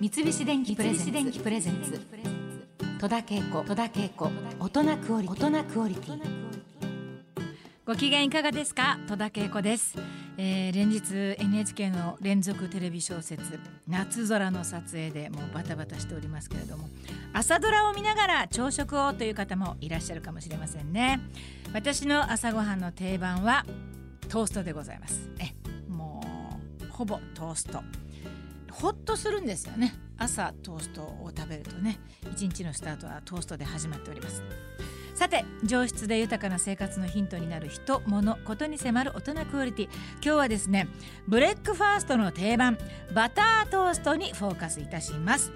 三菱電機プレゼンツ。戸田恵子。戸田恵子。大人クオリ大人クオリティ。ご機嫌いかがですか？戸田恵子です、えー、連日 NHK の連続テレビ小説夏空の撮影でもうバタバタしておりますけれども朝ドラを見ながら朝食をという方もいらっしゃるかもしれませんね。私の朝ごはんの定番はトーストでございます。えもうほぼトーストほっとするんですよね。朝トーストを食べるとね。一日のスタートはトーストで始まっております。さて上質で豊かな生活のヒントになる人・物・ことに迫る大人クオリティ。今日はですねブレックファーストの定番バタートーストにフォーカスいたします。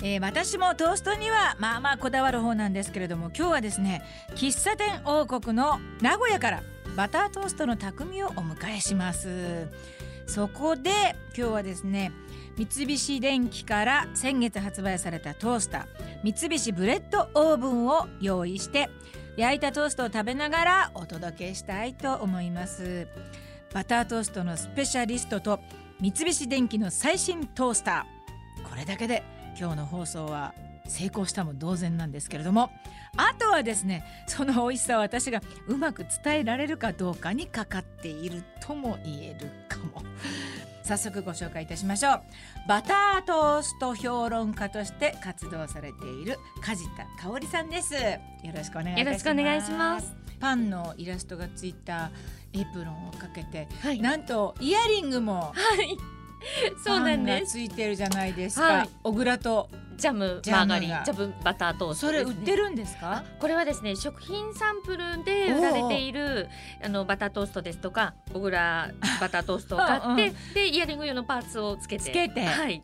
えー、私もトーストにはまあまあこだわる方なんですけれども今日はですね喫茶店王国の名古屋からバタートーストの匠をお迎えします。そこで今日はですね三菱電機から先月発売されたトースター三菱ブレッドオーブンを用意して焼いたトーストを食べながらお届けしたいと思います。バタートーストのスペシャリストと三菱電機の最新トースター。これだけで今日の放送は成功したも同然なんですけれども。あとはですねその美味しさを私がうまく伝えられるかどうかにかかっているとも言えるかも。早速ご紹介いたしましょう。バタートースト評論家として活動されている梶田香織さんです。よろしくお願いいたします。よろしくお願いします。パンのイラストがついたエプロンをかけて、はい、なんとイヤリングもはい そうなんです。ついてるじゃないですか、はい。小倉と。ジャムジャムがマーガリン。ジャムバタートーストそれ売ってるんですか？これはですね食品サンプルで売られているあのバタートーストですとか小倉バタートーストを買ってうんうん。でイヤリング用のパーツをつけてつけて。はい。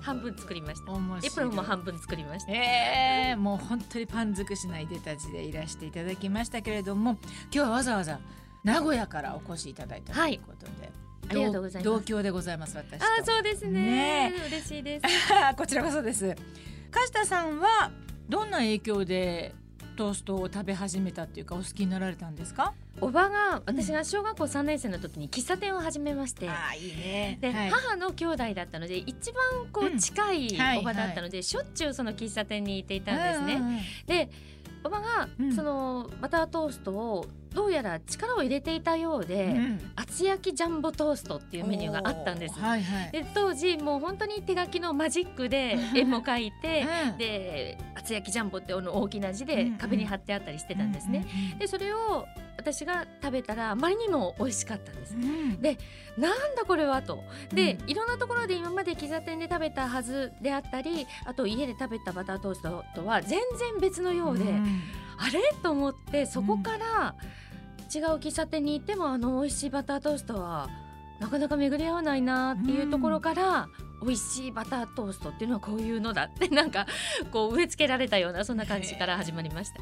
半分作りました。エプロンも半分作りました。えー、もう本当にパン尽くしないでたちでいらしていただきましたけれども今日はわざわざ名古屋からお越しいただいたとはいいうことで、ありがとうございます。同郷でございます私と。あーそうですね。ね。嬉しいです。こちらこそです。梶田さんはどんな影響でトーストを食べ始めたっていうかお好きになられたんですか？おばが私が小学校3年生の時に喫茶店を始めまして、あいいね。で、はい。母の兄弟だったので一番こうん。う近いはいおばだったので、しょっちゅうその喫茶店にいていたんですね。うんうんうん。でおばがうん。そのバタートーストをどうやら力を入れていたようで、うん。厚焼きジャンボトーストっていうメニューがあったんです。はいはい。で当時もう本当に手書きのマジックで絵も描いてうん。で厚焼きジャンボってあの大きな字でうんうん。壁に貼ってあったりしてたんですね。でそれを私が食べたらあまりにも美味しかったんです。う。ん。でなんだこれはと。で、うん。いろんなところで今まで喫茶店で食べたはずであったりあと家で食べたバタートーストとは全然別のようで、んあれ？と思ってそこから違う喫茶店に行ってもあの美味しいバタートーストはなかなか巡り合わないなっていうところから、美味しいバタートーストっていうのはこういうのだって なんかこう植え付けられたようなそんな感じから始まりました。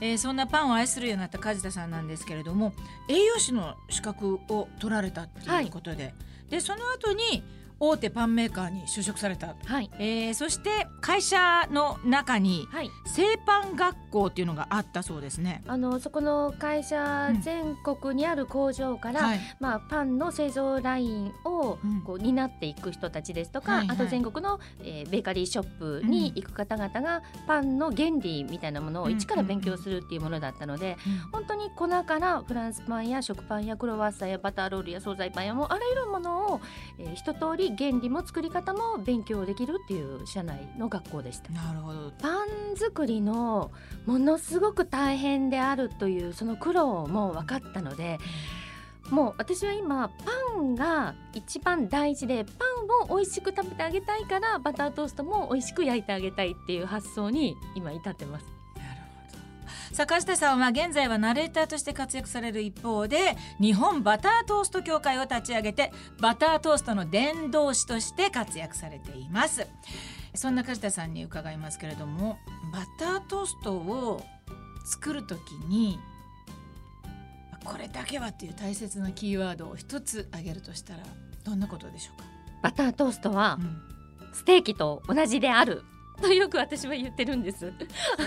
えーそんなパンを愛するようになった梶田さんなんですけれども栄養士の資格を取られたっていうことで、でその後に大手パンメーカーに就職された、はい、えーそして会社の中にはい。製パン学校っていうのがあったそうですね。あのそこの会社うん。全国にある工場から、はい、まあ、パンの製造ラインをうん。こう担っていく人たちですとか、はいはい。あと全国の、えーベーカリーショップに行く方々がパンの原理みたいなものを一から勉強するっていうものだったので、本当に粉からフランスパンや食パンやクロワッサンやバターロールや惣菜パンやもうあらゆるものを、えー一通り原理も作り方も勉強できるっていう社内の学校でした。なるほど。パン作りのものすごく大変であるというその苦労も分かったのでもう私は今パンが一番大事でパンを美味しく食べてあげたいからバタートーストも美味しく焼いてあげたいっていう発想に今至ってます。坂下さんは現在はナレーターとして活躍される一方で日本バタートースト協会を立ち上げてバタートーストの伝道師として活躍されています。そんな梶田さんに伺いますけれどもバタートーストを作る時にこれだけはっていう大切なキーワードを一つ挙げるとしたらどんなことでしょうか、バタートーストはうん。ステーキと同じであるとよく私は言ってるんです。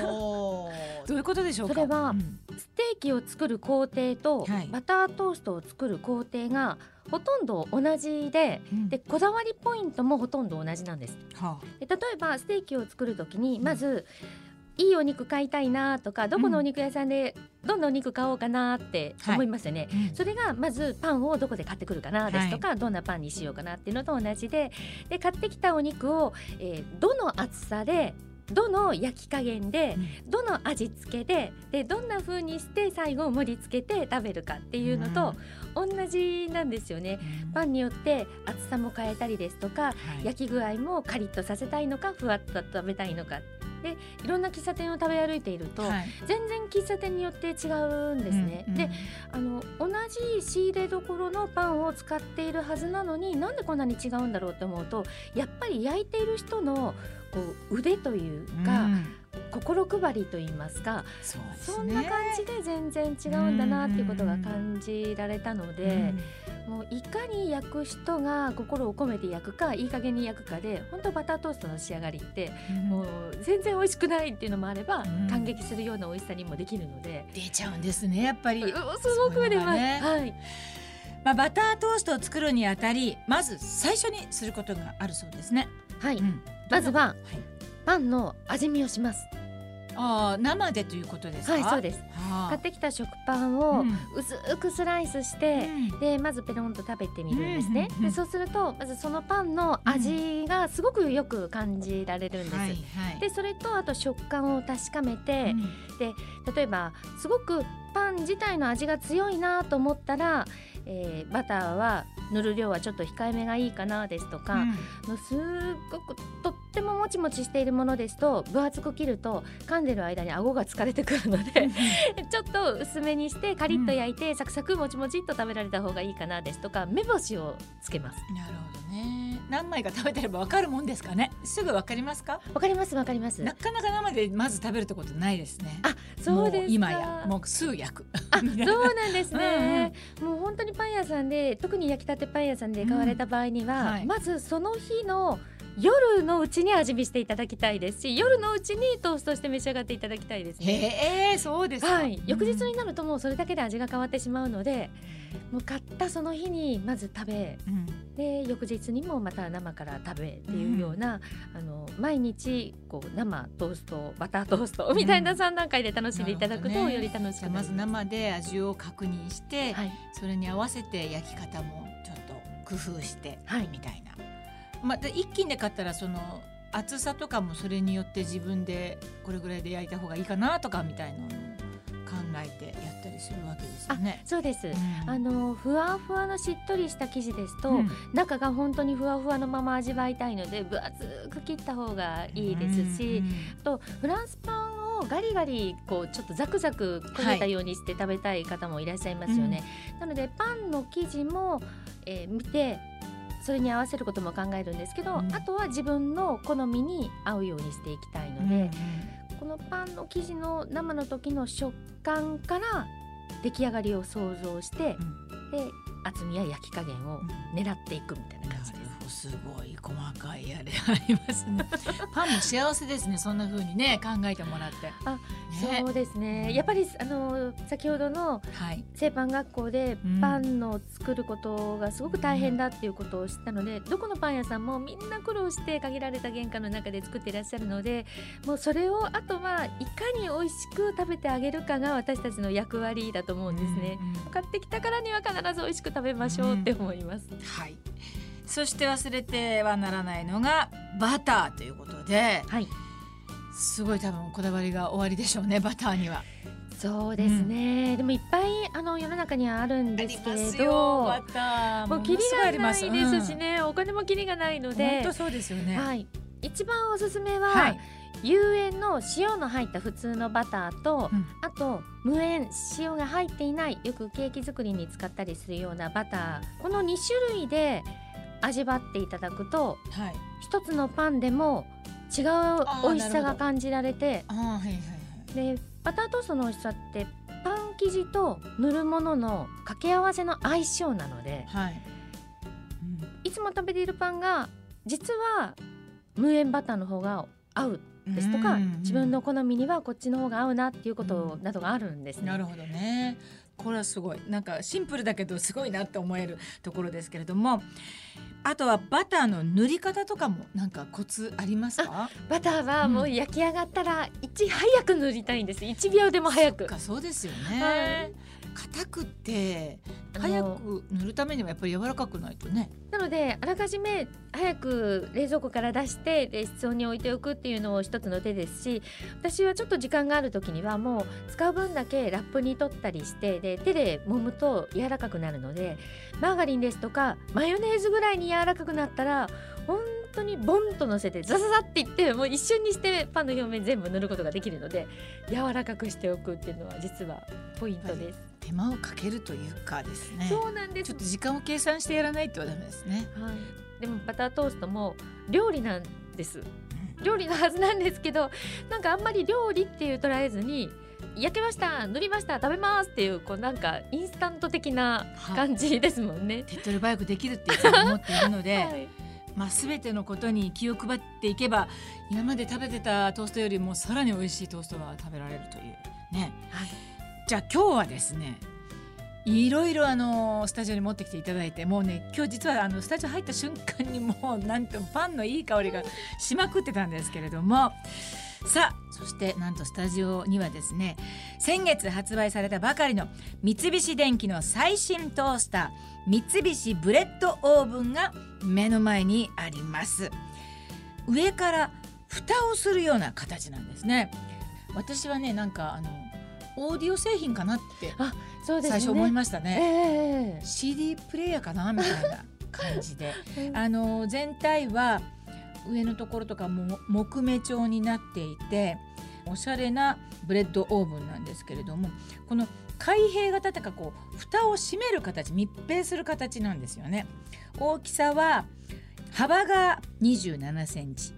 おどういうことでしょうか？それはうん。ステーキを作る工程とはい。バタートーストを作る工程がほとんど同じでうん。でこだわりポイントもほとんど同じなんです。はで例えばステーキを作る時にまず、いいお肉買いたいなとかどこのお肉屋さんでどんなお肉買おうかなって思いますよね、あうん。それがまずパンをどこで買ってくるかなですとか、どんなパンにしようかなっていうのと同じでで買ってきたお肉を、えーどの厚さでどの焼き加減で、どの味付けででどんな風にして最後盛り付けて食べるかっていうのと同じなんですよね。パンによって厚さも変えたりですとかはい。焼き具合もカリッとさせたいのかふわっと食べたいのかでいろんな喫茶店を食べ歩いていると、はい。全然喫茶店によって違うんですね。うんであの同じ仕入れどころのパンを使っているはずなのになんでこんなに違うんだろうって思うとやっぱり焼いている人のこう腕というか、うん心配りと言いますかそね。そんな感じで全然違うんだなっていうことが感じられたので。もういかに焼く人が心を込めて焼くかいい加減に焼くかで本当バタートーストの仕上がりってうん。もう全然美味しくないっていうのもあれば、うん。感激するような美味しさにもできるので、出ちゃうんですねやっぱり。うすごく出ます、ね。はい、まあ、バタートーストを作るにあたりまず最初にすることがあるそうですね。はい。うん。まずははいパンの味見をします。ああ生でということですか？はいそうです。はあ。買ってきた食パンをうん。薄くスライスして、うん。でまずペロンと食べてみるんですね、うんうんうん。でそうするとまずそのパンの味がすごくよく感じられるんです、はいはい。でそれとあと食感を確かめて、うん。例えばすごくパン自体の味が強いなと思ったら、えーバターは塗る量はちょっと控えめがいいかなですとか、もうすっごくとってももちもちしているものですと分厚く切ると噛んでる間に顎が疲れてくるので ちょっと薄めにしてカリッと焼いて、サクサクもちもちっと食べられた方がいいかなですとか目星をつけますなるほどね。何枚か食べてればわかるもんですかね？すぐわかりますか？わかりますわかりますなかなか生でまず食べるってことないですね。あそうです今やもうすぐ焼く。あそうなんですね、もう本当にパン屋さんで特に焼きたてパン屋さんで買われた場合には、うんはい。まずその日の夜のうちに味見していただきたいですし夜のうちにトーストして召し上がっていただきたいですね。へえそうですか。はい、翌日になるともうそれだけで味が変わってしまうのでもう買ったその日にまず食べうん。で翌日にもまた生から食べっていうような、あの毎日こう生トーストバタートーストみたいな3段階で楽しんでいただくとより楽しくなまず生で味を確認して、はいそれに合わせて焼き方もちょっと工夫して、はいみたいな。まあ、で一気にで買ったらその厚さとかもそれによって自分でこれぐらいで焼いた方がいいかなとかみたいなのを考えてやったりするわけですよね。そうです、うん。あのふわふわのしっとりした生地ですと、うん。中が本当にふわふわのまま味わいたいので分厚く切った方がいいですし、うんあとフランスパンをガリガリこうちょっとザクザク焦げたようにして食べたい方もいらっしゃいますよね。なのでパンの生地も、えー見てそれに合わせることも考えるんですけど、うん。あとは自分の好みに合うようにしていきたいので、うんこのパンの生地の生の時の食感から出来上がりを想像して、で厚みや焼き加減を狙っていくみたいな感じです。すごい細かいあれありますね。パンも幸せですね。そんな風にね考えてもらって。あねそうですねやっぱりあの先ほどのはい。製パン学校でうんパンの作ることがすごく大変だっていうことを知ったので、どこのパン屋さんもみんな苦労して限られた原価の中で作っていらっしゃるのでもうそれをあとはいかに美味しく食べてあげるかが私たちの役割だと思うんですね。うんうん買ってきたからには必ず美味しく食べましょうって思います。はい。そして忘れてはならないのがバターということで、はいすごい多分こだわりが終わりでしょうねバターには。そうですね、でもいっぱいあの世の中にはあるんですけれどバターもうキリがないですしね。ね、お金もキリがないの本で当、そうですよね。はい、一番おすすめは、はい。有塩の塩の入った普通のバターと、うんあと無塩塩が入っていないよくケーキ作りに使ったりするようなバターこの2種類で味わっていただくとはい。一つのパンでも違うー美味しさが感じられてはいはいはい。でバタートーストの美味しさってパン生地と塗るものの掛け合わせの相性なのではい。いつも食べているパンが実は無塩バターの方が合うですとか、うん自分の好みにはこっちの方が合うなっていうことなどがあるんですね。なるほどね。これはすごい。なんかシンプルだけどすごいなって思えるところですけれども。あとはバターの塗り方とかもなんかコツありますか？バターはもう焼き上がったらいち早く塗りたいんです。1秒でも早く。そっかそうですよはねい。硬くって早く塗るためにはやっぱり柔らかくないとね。なのであらかじめ早く冷蔵庫から出してで室温に置いておくっていうのを一つの手ですし私はちょっと時間がある時にはもう使う分だけラップに取ったりしてで手で揉むと柔らかくなるのでマーガリンですとかマヨネーズぐらいに柔らかくなったら本当にボンと乗せてザザザっていってもう一瞬にしてパンの表面全部塗ることができるので柔らかくしておくっていうのは実はポイントです。手間をかけるというかですね。そうなんですちょっと時間を計算してやらないとダメですね。はい、でもバタートーストも料理なんです料理のはずなんですけどなんかあんまり料理っていう捉えずに焼けました塗りました食べますっていうこうなんかインスタント的な感じですもんね。手っ取り早くできるっていつも思っているので、はいまあ全てのことに気を配っていけば今まで食べてたトーストよりもさらに美味しいトーストが食べられるというね。はいじゃあ今日はですねいろいろあのスタジオに持ってきていただいてもうね今日実はあのスタジオ入った瞬間にもうなんともパンのいい香りがしまくってたんですけれどもさあそしてなんとスタジオにはですね先月発売されたばかりの三菱電機の最新トースター三菱ブレッドオーブンが目の前にあります。上から蓋をするような形なんですね。私はねなんかあのオーディオ製品かなってそうですね。最初思いましたね。え CD プレイヤーかなみたいな感じで。え あの全体は上のところとかも木目調になっていておしゃれなブレッドオーブンなんですけれどもこの開閉型というかこう蓋を閉める形密閉する形なんですよね。大きさは幅が27センチ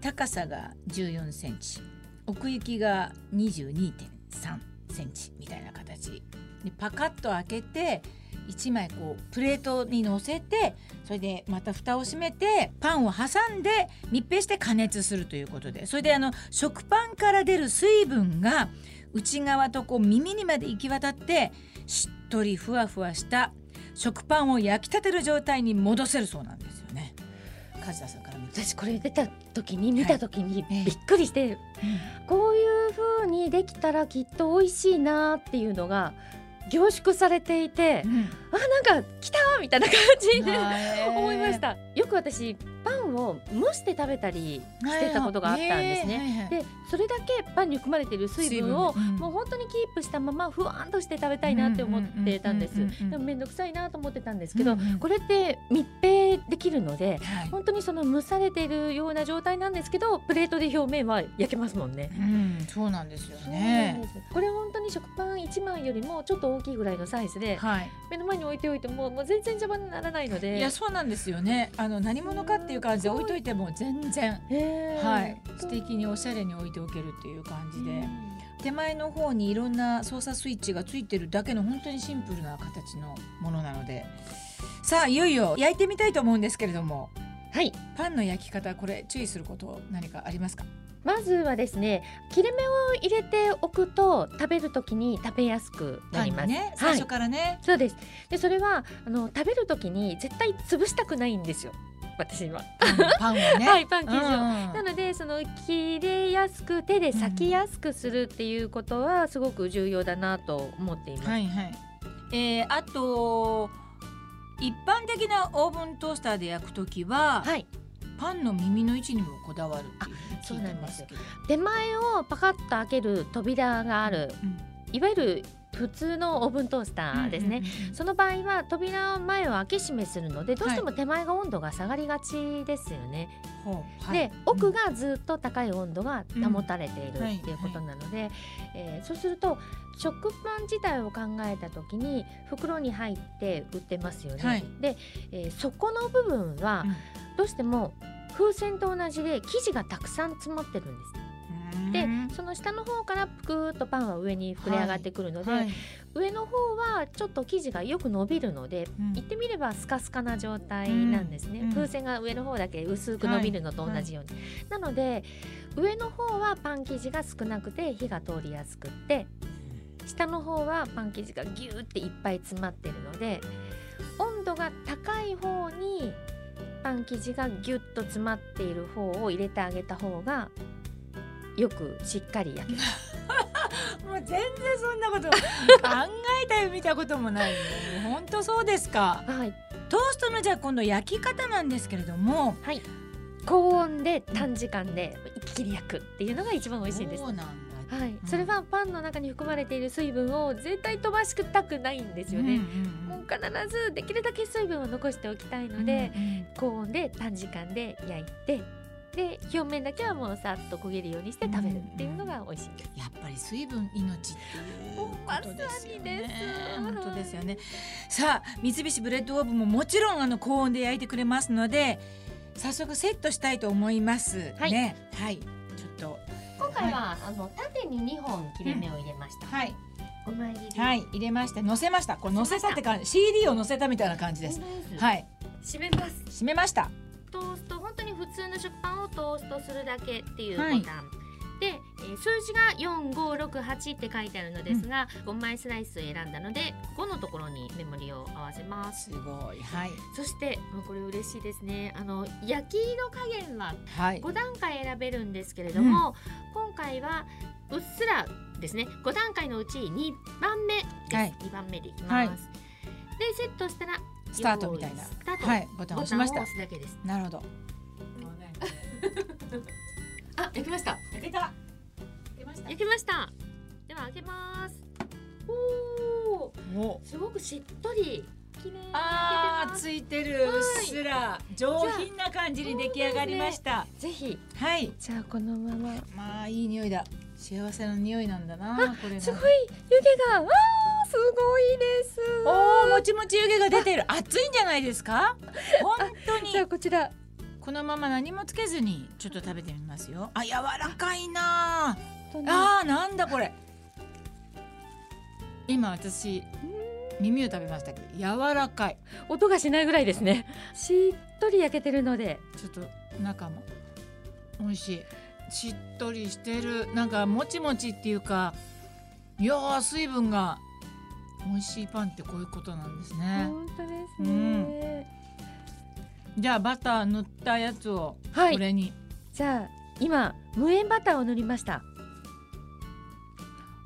高さが14センチ奥行きが22.3センチみたいな形でパカッと開けて1枚こうプレートに乗せてそれでまた蓋を閉めてパンを挟んで密閉して加熱するということでそれであの食パンから出る水分が内側とこう耳にまで行き渡ってしっとりふわふわした食パンを焼きたてる状態に戻せるそうなんですよね。梶田さんから私これ出た時に見た時にええびっくりして、こういう風にできたらきっと美味しいなっていうのが凝縮されていて、うん。あなんか来たみたいな感じではい思いました。よく私パンを蒸して食べたりしてたことがあったんですね、でそれだけパンに含まれている水分をもう本当にキープしたままふわんとして食べたいなって思ってたんです。でも面倒くさいなと思ってたんですけど、これって密閉できるのではい。本当にその蒸されているような状態なんですけどプレートで表面は焼けますもんね。うん、そうなんですよね。これ本当に食パン1枚よりもちょっと大きいぐらいのサイズではい。目の前に置いておいてももう全然邪魔にならないので。いや、そうなんですよね。あの何者かっていう感じで置いといても全然。はい、素敵におしゃれに置いておけるっていう感じで、手前の方にいろんな操作スイッチがついてるだけの本当にシンプルな形のものなので。さあいよいよ焼いてみたいと思うんですけれども。はい。パンの焼き方これ注意すること何かありますか？まずはですね切れ目を入れておくと食べるときに食べやすくなります。にね最初からね、そうです。でそれはあの食べるときに絶対潰したくないんですよ私は。パンパンをね、はいパン生地を。うんなのでその切れやすく手で裂きやすくするっていうことはすごく重要だなと思っています。はいはい。えー、あと一般的なオーブントースターで焼くときは、はいパンの耳の位置にもこだわるっていうふうに聞いてますけど。手前をパカッと開ける扉があるうんいわゆる普通のオーブントースターですね。その場合は扉前を開け閉めするのでどうしても手前が温度が下がりがちですよね。はい。で奥がずっと高い温度が保たれているっていうことなので、えーそうすると食パン自体を考えた時に袋に入って売ってますよね。はい。で、えー底の部分はうん。どうしても風船と同じで生地がたくさん詰まってるんです。うでその下の方からぷくーっとパンは上に膨れ上がってくるので、はい。上の方はちょっと生地がよく伸びるので、うん。言ってみればスカスカな状態なんですね、うん。うん。風船が上の方だけ薄く伸びるのと同じように、なので上の方はパン生地が少なくて火が通りやすくって下の方はパン生地がギューっていっぱい詰まってるので温度が高い方にパン生地がギュッと詰まっている方を入れてあげた方がよくしっかり焼ける。もう全然そんなこと 考えたり見たこともないね本当そうですか？はい、トーストのじゃあ今度焼き方なんですけれどもはい、高温で短時間で一気に焼くっていうのが一番美味しいです。そうなんだ。はい、ん。それはパンの中に含まれている水分を絶対飛ばしたくないんですよね。もう必ずできるだけ水分を残しておきたいので、高温で短時間で焼いてで表面だけはもうさっと焦げるようにして食べるっていうのが美味しいです。やっぱり水分命っていうことですよね。ま本当ですよね。さあ三菱ブレッドオーブンももちろんあの高温で焼いてくれますので早速セットしたいと思います、はい。ね。はい。ちょっと。今回は、あの縦に2本切れ目を入れました。はい。5枚切り。はい。入れまして乗せました。これ乗せたって感じ CD を乗せたみたいな感じです。ははい。い。締めます。閉めましたトースト本当に普通の食パンをトーストするだけっていうボはい。タン、で、えー数字が4568って書いてあるのですが、5枚スライスを選んだので5のところにメモリを合わせます。すごい。はい。そしてこれ嬉しいですね。あの焼き色加減ははい。5段階選べるんですけれども、今回はうっすらですね。5段階のうち2番目です、はい。2番目でいきます、はい。でセットしたらスタートみたいな。用意スタート、はいボタンを押しました。押すだけです。なるほど。あ焼きました。焼けた。焼けました。焼きました。では開けます。おおおすごくしっとり。綺麗にあー焼けてます。ついてる。はい。うっすら。上品な感じに出来上がりました、ぜひ。はい。じゃあこのまま。まあいい匂いだ。幸せの匂いなんだなこれがすごい湯気が。あーすごいです。おーもちもち湯気が出てる。熱いんじゃないですか？本当に。じゃあこちら。このまま何もつけずにちょっと食べてみますよ。あ柔らかいな？あーなんだこれ。今私耳を食べましたけど柔らかい。音がしないぐらいですね。しっとり焼けてるので。ちょっと中も美味しい。しっとりしてる。なんかもちもちっていうかいやー水分が美味しいパンってこういうことなんですね。本当ですうね、じゃあバター塗ったやつをはい。これに、じゃあ今無塩バターを塗りました。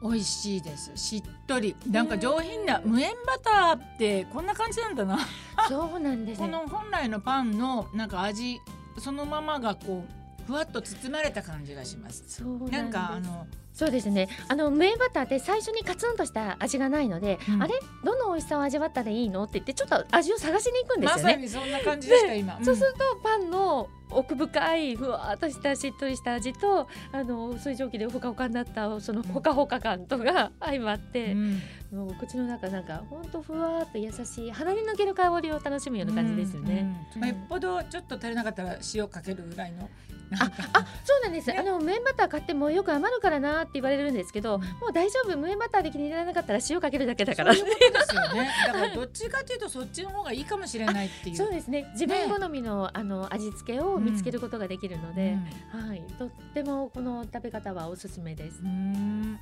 美味しいです。しっとり。なんか上品な無塩バターってこんな感じなんだな。そうなんです。こねの本来のパンのなんか味そのままがこうふわっと包まれた感じがします。そうなんです。なんかあのそうですね。あの無塩バターって最初にカツンとした味がないので、うん。あれ？どの美味しさを味わったらいいの？って言ってちょっと味を探しに行くんでますさよね、にそんな感じでした今、そうするとパンの奥深いふわっとしたしっとりした味とあの水蒸気でほかほかになったそのほかほか感とが相まって、うん。もう口の中なんかほんとふわっと優しい鼻に抜ける香りを楽しむような感じですよね。うん。うん。まあ、よっぽどちょっと足りなかったら塩かけるぐらいの。なんか。あそうなんです、ね。あの無塩バター買ってもよく余るからなって言われるんですけど、もう大丈夫。無塩バターで気に入らなかったら塩かけるだけだから。そういうことですよね。だからどっちかというとそっちの方がいいかもしれないっていう。そうですね。自分好みの,、あの味付けを見つけることができるので、はい、とってもこの食べ方はおすすめです。う。ん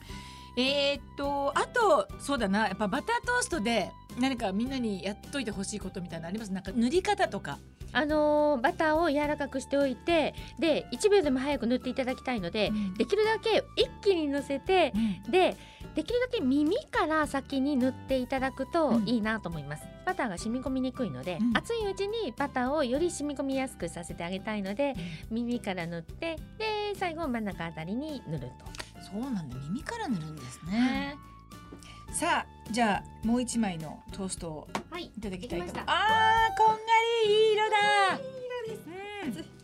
えー、っとあとそうだなやっぱバタートーストで何かみんなにやっといてほしいことみたいなのあります？なんか塗り方とか。あのーバターを柔らかくしておいてで1秒でも早く塗っていただきたいので、うん。できるだけ一気に乗せてでできるだけ耳から先に塗っていただくとうん。いいなと思います、バターが染み込みにくいので、うん。熱いうちにバターをより染み込みやすくさせてあげたいので耳から塗ってで最後真ん中あたりに塗るとそうなんだ。耳から塗るんですね、さあじゃあもう一枚のトーストをはいいただきたいと思いますできました。あーこんがりいい色だ。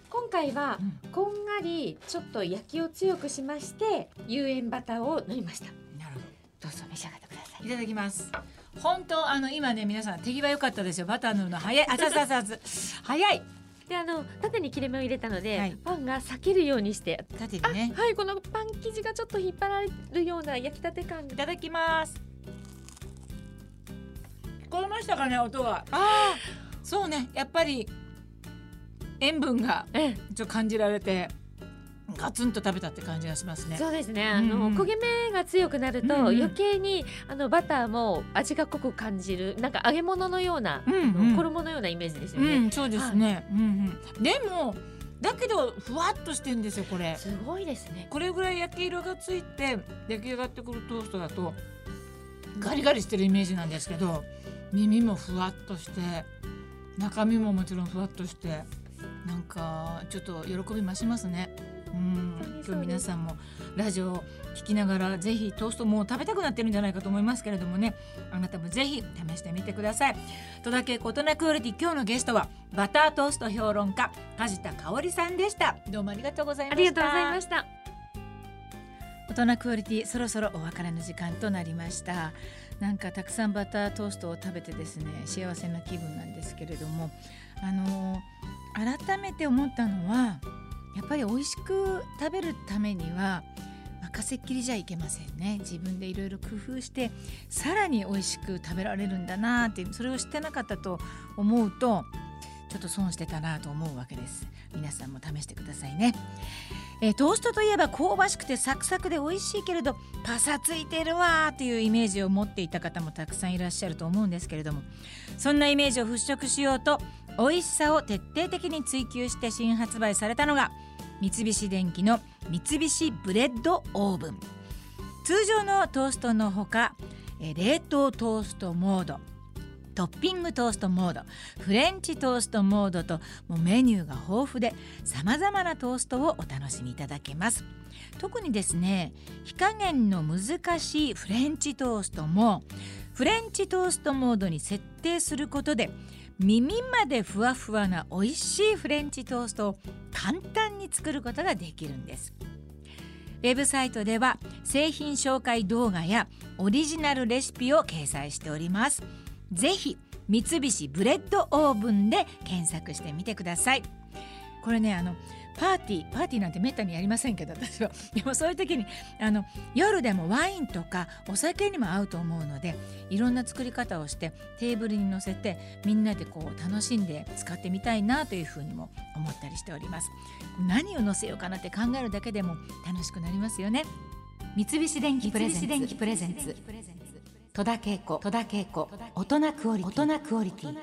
今回はうん。こんがりちょっと焼きを強くしまして有塩バターを塗りました。なるほど。うぞ召し上がってください。どいただきます。本当あの今ね皆さん手際良かったですよ。バター塗るの早い。あささささ早いであの縦に切れ目を入れたので、はい。パンが裂けるようにして。あ縦にね。はいこのパン生地がちょっと引っ張られるような焼きたて感。いただきます。聞こえましたかね音が。ああそうねやっぱり塩分がええ。ちょっと感じられてガツンと食べたって感じがしますね。そうですね。あの、うん。うん焦げ目が強くなると、うん。うん余計にあのバターも味が濃く感じるなんか揚げ物のような、うんうん。衣のようなイメージですよね、うんそうですね、うんうん。でもだけどふわっとしてんですよこれ。すごいですね。これぐらい焼き色がついて焼き上がってくるトーストだとガリガリしてるイメージなんですけど耳もふわっとして中身ももちろんふわっとしてなんかちょっと喜び増しますね。うん今日皆さんもラジオを聞きながらぜひトーストもう食べたくなってるんじゃないかと思いますけれどもね。あなたもぜひ試してみてください。戸田恵子大人クオリティ今日のゲストはバタートースト評論家梶田香織さんでした。どうもありがとうございました。ありがとうございました。大人クオリティそろそろお別れの時間となりました。なんかたくさんバタートーストを食べてですね幸せな気分なんですけれども。あのー改めて思ったのはやっぱり美味しく食べるためには任せっきりじゃいけませんね。自分でいろいろ工夫してさらに美味しく食べられるんだなってそれを知ってなかったと思うとちょっと損してたなと思うわけです。皆さんも試してくださいね。えートーストといえば香ばしくてサクサクで美味しいけれどパサついてるわーっていうイメージを持っていた方もたくさんいらっしゃると思うんですけれどもそんなイメージを払拭しようと美味しさを徹底的に追求して新発売されたのが三菱電機の三菱ブレッドオーブン。通常のトーストのほか冷凍トーストモード。トッピングトーストモードフレンチトーストモードともうメニューが豊富でさまざまなトーストをお楽しみいただけます。特にですね火加減の難しいフレンチトーストもフレンチトーストモードに設定することで耳までふわふわな美味しいフレンチトーストを簡単に作ることができるんです。ウェブサイトでは製品紹介動画やオリジナルレシピを掲載しております。ぜひ三菱ブレッドオーブンで検索してみてください。これねあのパーティーパーティーなんてめったにやりませんけど私は。でもそういう時にあの夜でもワインとかお酒にも合うと思うのでいろんな作り方をしてテーブルに乗せてみんなでこう楽しんで使ってみたいなというふうにも思ったりしております。何を乗せようかなって考えるだけでも楽しくなりますよね。三菱電機プレゼンツ。戸田恵子戸田恵子大人クオリティ。大人クオリティ。